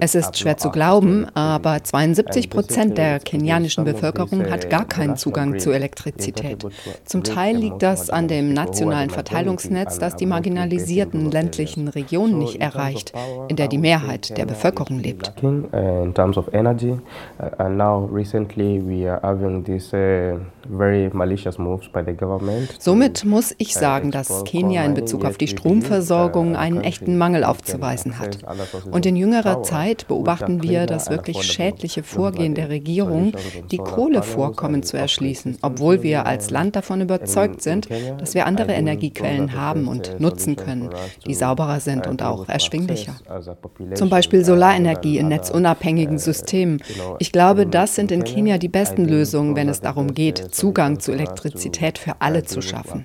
Es ist schwer zu glauben, aber 72 Prozent der kenianischen Bevölkerung hat gar keinen Zugang zu Elektrizität. Zum Teil liegt das an dem nationalen Verteilungsnetz, das die marginalisierten ländlichen Regionen nicht erreicht, in der die Mehrheit der Bevölkerung lebt. In terms of energy, and now recently we are having this uh, very malicious moves by the government. Somit muss ich sagen, dass Kenia in Bezug auf die Stromversorgung einen echten Mangel aufzuweisen hat. Und in jüngerer Zeit beobachten wir das wirklich schädliche Vorgehen der Regierung, die Kohlevorkommen zu erschließen, obwohl wir als Land davon überzeugt sind, dass wir andere Energiequellen haben und nutzen können, die sauberer sind und auch erschwinglicher. Zum Beispiel Solarenergie in netzunabhängigen Systemen. Ich glaube, das sind in Kenia die besten Lösungen, wenn es darum geht, Zugang zu Elektrizität für alle zu schaffen.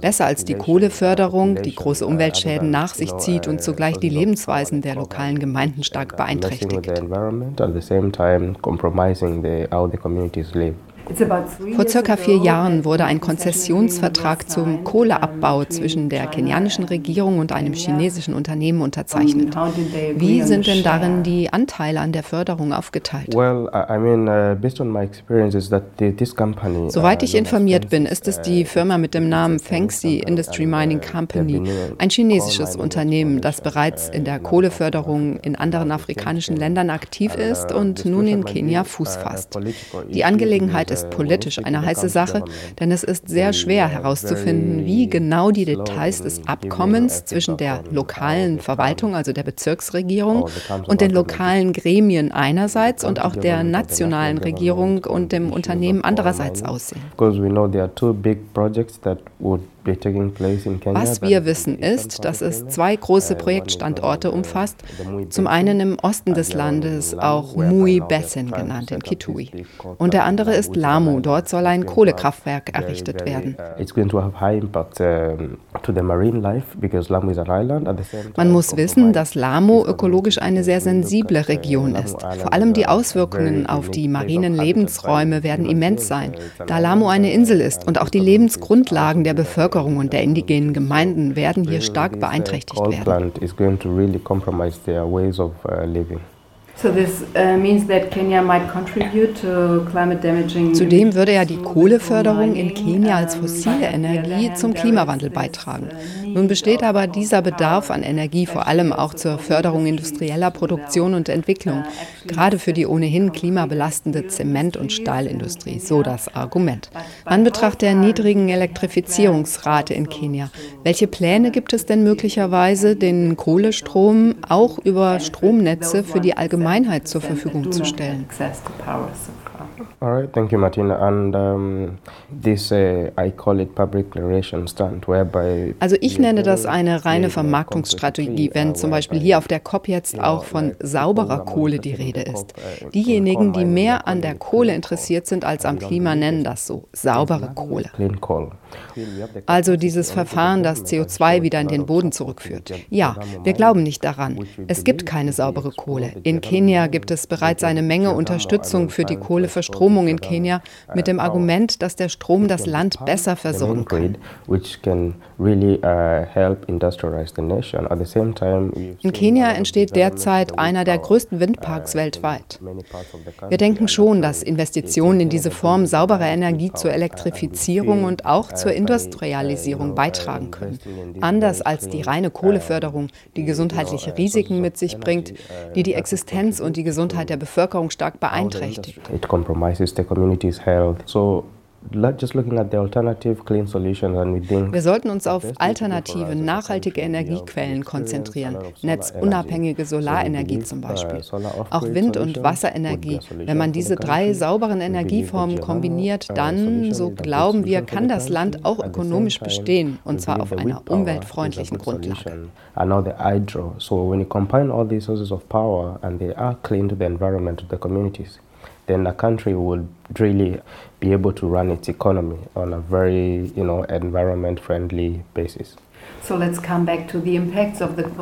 Besser als die Kohleförderung, die große Umweltschäden nach sich zieht und zugleich die Lebensweisen der lokalen Gemeinden stark beeinträchtigt. Vor circa vier Jahren wurde ein Konzessionsvertrag zum Kohleabbau zwischen der kenianischen Regierung und einem chinesischen Unternehmen unterzeichnet. Wie sind denn darin die Anteile an der Förderung aufgeteilt? Uh, Soweit ich informiert bin, ist es die Firma mit dem Namen Fengxi Industry Mining Company, ein chinesisches Unternehmen, das bereits in der Kohleförderung in anderen afrikanischen Ländern aktiv ist und nun in Kenia Fuß fasst. Die Angelegenheit ist politisch eine heiße Sache, denn es ist sehr schwer herauszufinden, wie genau die Details des Abkommens zwischen der lokalen Verwaltung, also der Bezirksregierung, und den lokalen Gremien einerseits und auch der nationalen Regierung und dem Unternehmen andererseits aussehen. Was wir wissen ist, dass es zwei große Projektstandorte umfasst. Zum einen im Osten des Landes, auch Mui Basin genannt, in Kitui. Und der andere ist Lamu. Dort soll ein Kohlekraftwerk errichtet werden. Man muss wissen, dass Lamu ökologisch eine sehr sensible Region ist. Vor allem die Auswirkungen auf die marinen Lebensräume werden immens sein, da Lamu eine Insel ist und auch die Lebensgrundlagen der Bevölkerung Bevölkerung und der indigenen Gemeinden werden hier stark beeinträchtigt werden. Uh, Zudem würde ja die Kohleförderung in Kenia als fossile Energie zum Klimawandel beitragen. Nun besteht aber dieser Bedarf an Energie vor allem auch zur Förderung industrieller Produktion und Entwicklung, gerade für die ohnehin klimabelastende Zement- und Stahlindustrie, so das Argument. An Betracht der niedrigen Elektrifizierungsrate in Kenia, welche Pläne gibt es denn möglicherweise, den Kohlestrom auch über Stromnetze für die Allgemeinheit zur Verfügung zu stellen? Alright, thank you, Martina. And um, this, uh, I call it public declaration stand, whereby. Also ich nenne das eine reine Vermarktungsstrategie, wenn zum Beispiel hier auf der COP jetzt auch von sauberer Kohle die Rede ist. Diejenigen, die mehr an der Kohle interessiert sind als am Klima, nennen das so saubere Kohle. Also dieses Verfahren, das CO2 wieder in den Boden zurückführt. Ja, wir glauben nicht daran. Es gibt keine saubere Kohle. In Kenia gibt es bereits eine Menge Unterstützung für die Kohleverstromung Verstromung in Kenia mit dem Argument, dass der Strom das Land besser versorgen kann. In Kenia entsteht derzeit einer der größten Windparks weltweit. Wir denken schon, dass Investitionen in diese Form sauberer Energie zur Elektrifizierung und auch zur Industrialisierung beitragen können. Anders als die reine Kohleförderung, die gesundheitliche Risiken mit sich bringt, die die Existenz und die Gesundheit der Bevölkerung stark beeinträchtigt compromises the community's health. So wir sollten uns auf alternative, nachhaltige Energiequellen konzentrieren, netzunabhängige Solarenergie zum Beispiel. Auch Wind- und Wasserenergie. Wenn man diese drei sauberen Energieformen kombiniert, dann, so glauben wir, kann das Land auch ökonomisch bestehen, und zwar auf einer umweltfreundlichen Grundlage. So when you combine all these sources of power and they are clean to the environment, to the communities, then a country would really be able to run its economy on a very, you know, environment-friendly basis.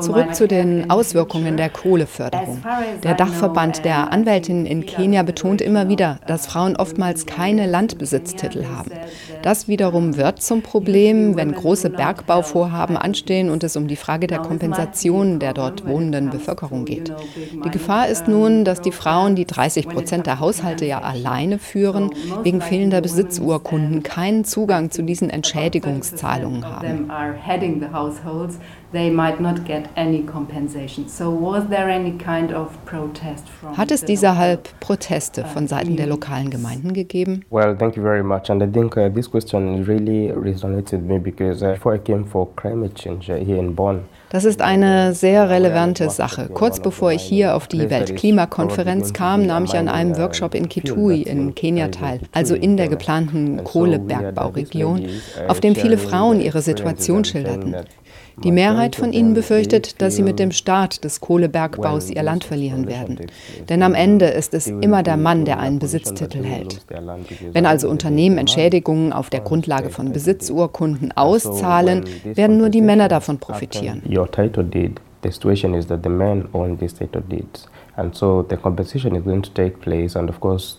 Zurück zu den Auswirkungen der Kohleförderung. Der Dachverband der Anwältinnen in Kenia betont immer wieder, dass Frauen oftmals keine Landbesitztitel haben. Das wiederum wird zum Problem, wenn große Bergbauvorhaben anstehen und es um die Frage der Kompensation der dort wohnenden Bevölkerung geht. Die Gefahr ist nun, dass die Frauen, die 30 Prozent der Haushalte ja alleine führen, wegen fehlender Besitzurkunden keinen Zugang zu diesen Entschädigungszahlungen haben they might not get any compensation. So was there any kind of protest from Hat es deshalb Proteste von Seiten der lokalen Gemeinden gegeben? Well, thank you very much. And I think uh, this question really resonated with me because uh, before I came for climate change uh, here in Bonn, das ist eine sehr relevante Sache. Kurz bevor ich hier auf die Weltklimakonferenz kam, nahm ich an einem Workshop in Kitui in Kenia teil, also in der geplanten Kohlebergbauregion, auf dem viele Frauen ihre Situation schilderten. Die Mehrheit von ihnen befürchtet, dass sie mit dem Start des Kohlebergbaus ihr Land verlieren werden. Denn am Ende ist es immer der Mann, der einen Besitztitel hält. Wenn also Unternehmen Entschädigungen auf der Grundlage von Besitzurkunden auszahlen, werden nur die Männer davon profitieren. The situation is that the men own these title deeds, and so the compensation is going to take place, and of course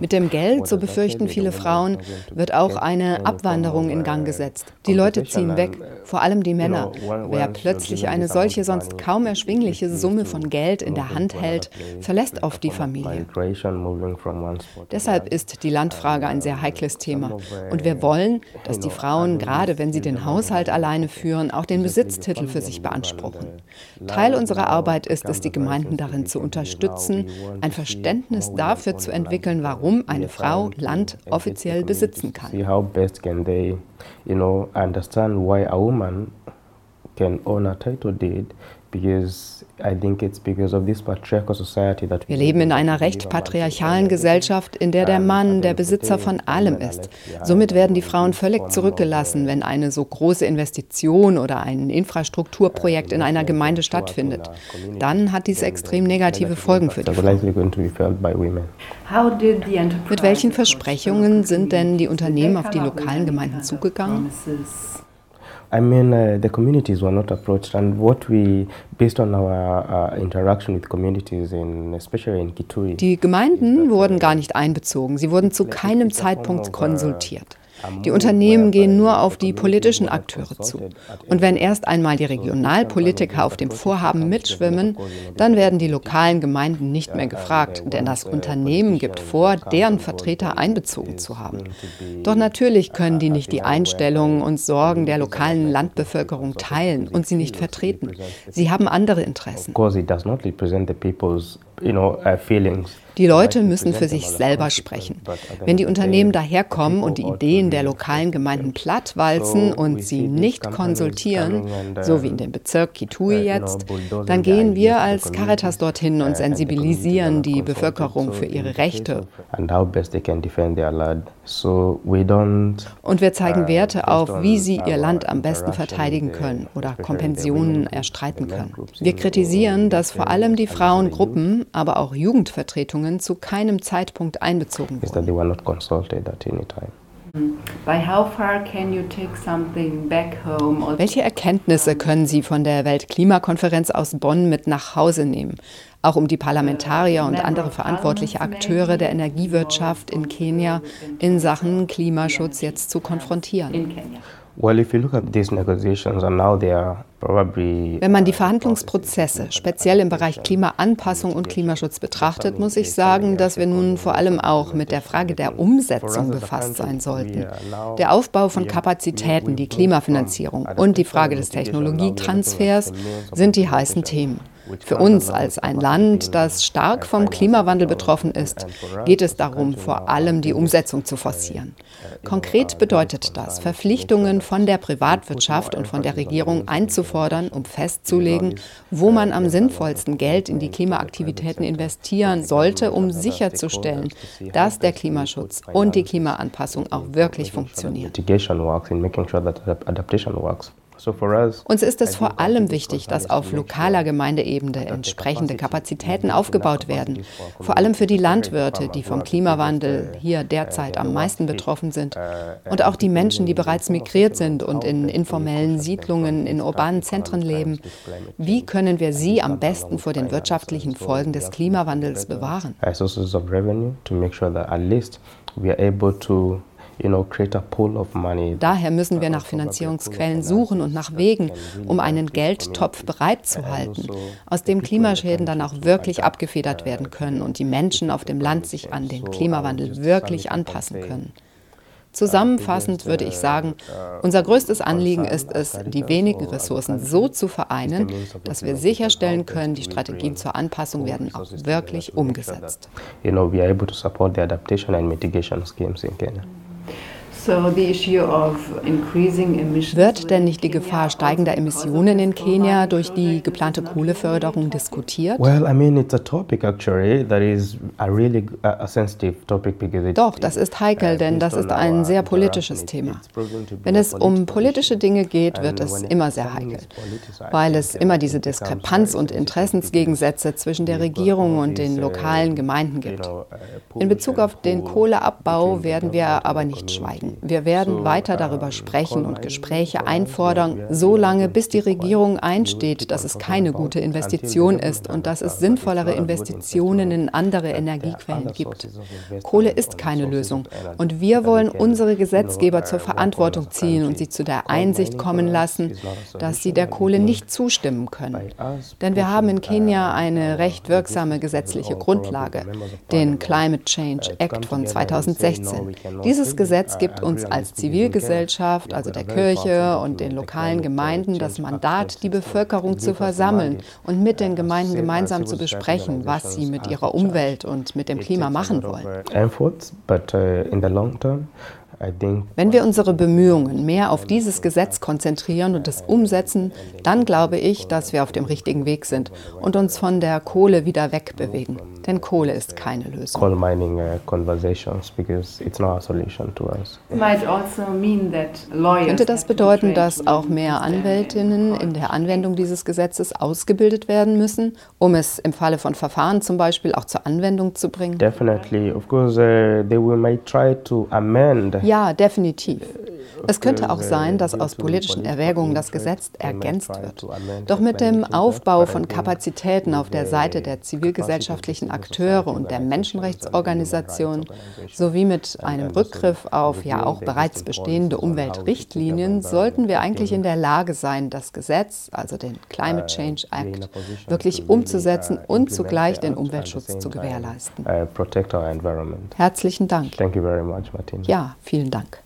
mit dem Geld, so befürchten viele Frauen, wird auch eine Abwanderung in Gang gesetzt. Die Leute ziehen weg, vor allem die Männer. Wer plötzlich eine solche sonst kaum erschwingliche Summe von Geld in der Hand hält, verlässt oft die Familie. Deshalb ist die Landfrage ein sehr heikles Thema. Und wir wollen, dass die Frauen, gerade wenn sie den Haushalt alleine führen, auch den Besitztitel für sich beanspruchen. Teil unserer Arbeit ist es, die Gemeinden darin zu unterstützen, ein Verständnis Verständnis dafür zu entwickeln, warum eine Frau Land offiziell besitzen kann. Wir leben in einer recht patriarchalen Gesellschaft, in der der Mann der Besitzer von allem ist. Somit werden die Frauen völlig zurückgelassen, wenn eine so große Investition oder ein Infrastrukturprojekt in einer Gemeinde stattfindet. Dann hat dies extrem negative Folgen für die Frauen. Mit welchen Versprechungen sind denn die Unternehmen auf die lokalen Gemeinden zugegangen? I mean, uh, the communities were not approached, and what we, based on our uh, interaction with communities, in, especially in Kitui. Die Gemeinden wurden gar nicht einbezogen. Sie wurden zu keinem Zeitpunkt konsultiert. Die Unternehmen gehen nur auf die politischen Akteure zu. Und wenn erst einmal die Regionalpolitiker auf dem Vorhaben mitschwimmen, dann werden die lokalen Gemeinden nicht mehr gefragt, denn das Unternehmen gibt vor, deren Vertreter einbezogen zu haben. Doch natürlich können die nicht die Einstellungen und Sorgen der lokalen Landbevölkerung teilen und sie nicht vertreten. Sie haben andere Interessen. Die Leute müssen für sich selber sprechen. Wenn die Unternehmen daherkommen und die Ideen der lokalen Gemeinden plattwalzen und sie nicht konsultieren, so wie in dem Bezirk Kitui jetzt, dann gehen wir als Caritas dorthin und sensibilisieren die Bevölkerung für ihre Rechte. Und wir zeigen Werte auf, wie sie ihr Land am besten verteidigen können oder Kompensionen erstreiten können. Wir kritisieren, dass vor allem die Frauengruppen, aber auch Jugendvertretungen zu keinem Zeitpunkt einbezogen wurden. Welche Erkenntnisse können Sie von der Weltklimakonferenz aus Bonn mit nach Hause nehmen? Auch um die Parlamentarier und andere verantwortliche Akteure der Energiewirtschaft in Kenia in Sachen Klimaschutz jetzt zu konfrontieren. Wenn man die Verhandlungsprozesse speziell im Bereich Klimaanpassung und Klimaschutz betrachtet, muss ich sagen, dass wir nun vor allem auch mit der Frage der Umsetzung befasst sein sollten. Der Aufbau von Kapazitäten, die Klimafinanzierung und die Frage des Technologietransfers sind die heißen Themen. Für uns als ein Land, das stark vom Klimawandel betroffen ist, geht es darum, vor allem die Umsetzung zu forcieren. Konkret bedeutet das, Verpflichtungen von der Privatwirtschaft und von der Regierung einzufordern, um festzulegen, wo man am sinnvollsten Geld in die Klimaaktivitäten investieren sollte, um sicherzustellen, dass der Klimaschutz und die Klimaanpassung auch wirklich funktionieren. Uns ist es vor allem wichtig, dass auf lokaler Gemeindeebene entsprechende Kapazitäten aufgebaut werden, vor allem für die Landwirte, die vom Klimawandel hier derzeit am meisten betroffen sind, und auch die Menschen, die bereits migriert sind und in informellen Siedlungen, in urbanen Zentren leben. Wie können wir sie am besten vor den wirtschaftlichen Folgen des Klimawandels bewahren? we are able to Daher müssen wir nach Finanzierungsquellen suchen und nach Wegen, um einen Geldtopf bereitzuhalten, aus dem Klimaschäden dann auch wirklich abgefedert werden können und die Menschen auf dem Land sich an den Klimawandel wirklich anpassen können. Zusammenfassend würde ich sagen, unser größtes Anliegen ist es, die wenigen Ressourcen so zu vereinen, dass wir sicherstellen können, die Strategien zur Anpassung werden auch wirklich umgesetzt. You know, we are able to support the adaptation and mitigation schemes in Kenya. Wird denn nicht die Gefahr steigender Emissionen in Kenia durch die geplante Kohleförderung diskutiert? Doch, das ist heikel, uh, denn das ist ein sehr politisches Thema. Wenn es um politische Dinge geht, wird es immer sehr heikel, weil es immer diese Diskrepanz und Interessensgegensätze zwischen der Regierung und den lokalen Gemeinden gibt. Uh, in Bezug auf den Kohleabbau werden wir aber nicht schweigen. Wir werden weiter darüber sprechen und Gespräche einfordern, solange bis die Regierung einsteht, dass es keine gute Investition ist und dass es sinnvollere Investitionen in andere Energiequellen gibt. Kohle ist keine Lösung und wir wollen unsere Gesetzgeber zur Verantwortung ziehen und sie zu der Einsicht kommen lassen, dass sie der Kohle nicht zustimmen können. Denn wir haben in Kenia eine recht wirksame gesetzliche Grundlage, den Climate Change Act von 2016. Dieses Gesetz gibt uns als Zivilgesellschaft, also der Kirche und den lokalen Gemeinden, das Mandat, die Bevölkerung zu versammeln und mit den Gemeinden gemeinsam zu besprechen, was sie mit ihrer Umwelt und mit dem Klima machen wollen. Wenn wir unsere Bemühungen mehr auf dieses Gesetz konzentrieren und es umsetzen, dann glaube ich, dass wir auf dem richtigen Weg sind und uns von der Kohle wieder wegbewegen. Denn Kohle ist keine Lösung. Coal mining uh, conversations because it's not a solution to us. Also Könnte das bedeuten, dass auch mehr Anwältinnen in der Anwendung dieses Gesetzes ausgebildet werden müssen, um es im Falle von Verfahren zum Beispiel auch zur Anwendung zu bringen? Definitely, of course, uh, they will may try to amend. Ja, definitiv. Es könnte auch sein, dass aus politischen Erwägungen das Gesetz ergänzt wird. Doch mit dem Aufbau von Kapazitäten auf der Seite der zivilgesellschaftlichen Akteure und der Menschenrechtsorganisationen sowie mit einem Rückgriff auf ja auch bereits bestehende Umweltrichtlinien sollten wir eigentlich in der Lage sein, das Gesetz, also den Climate Change Act, wirklich umzusetzen und zugleich den Umweltschutz zu gewährleisten. Herzlichen Dank. Ja, vielen Dank.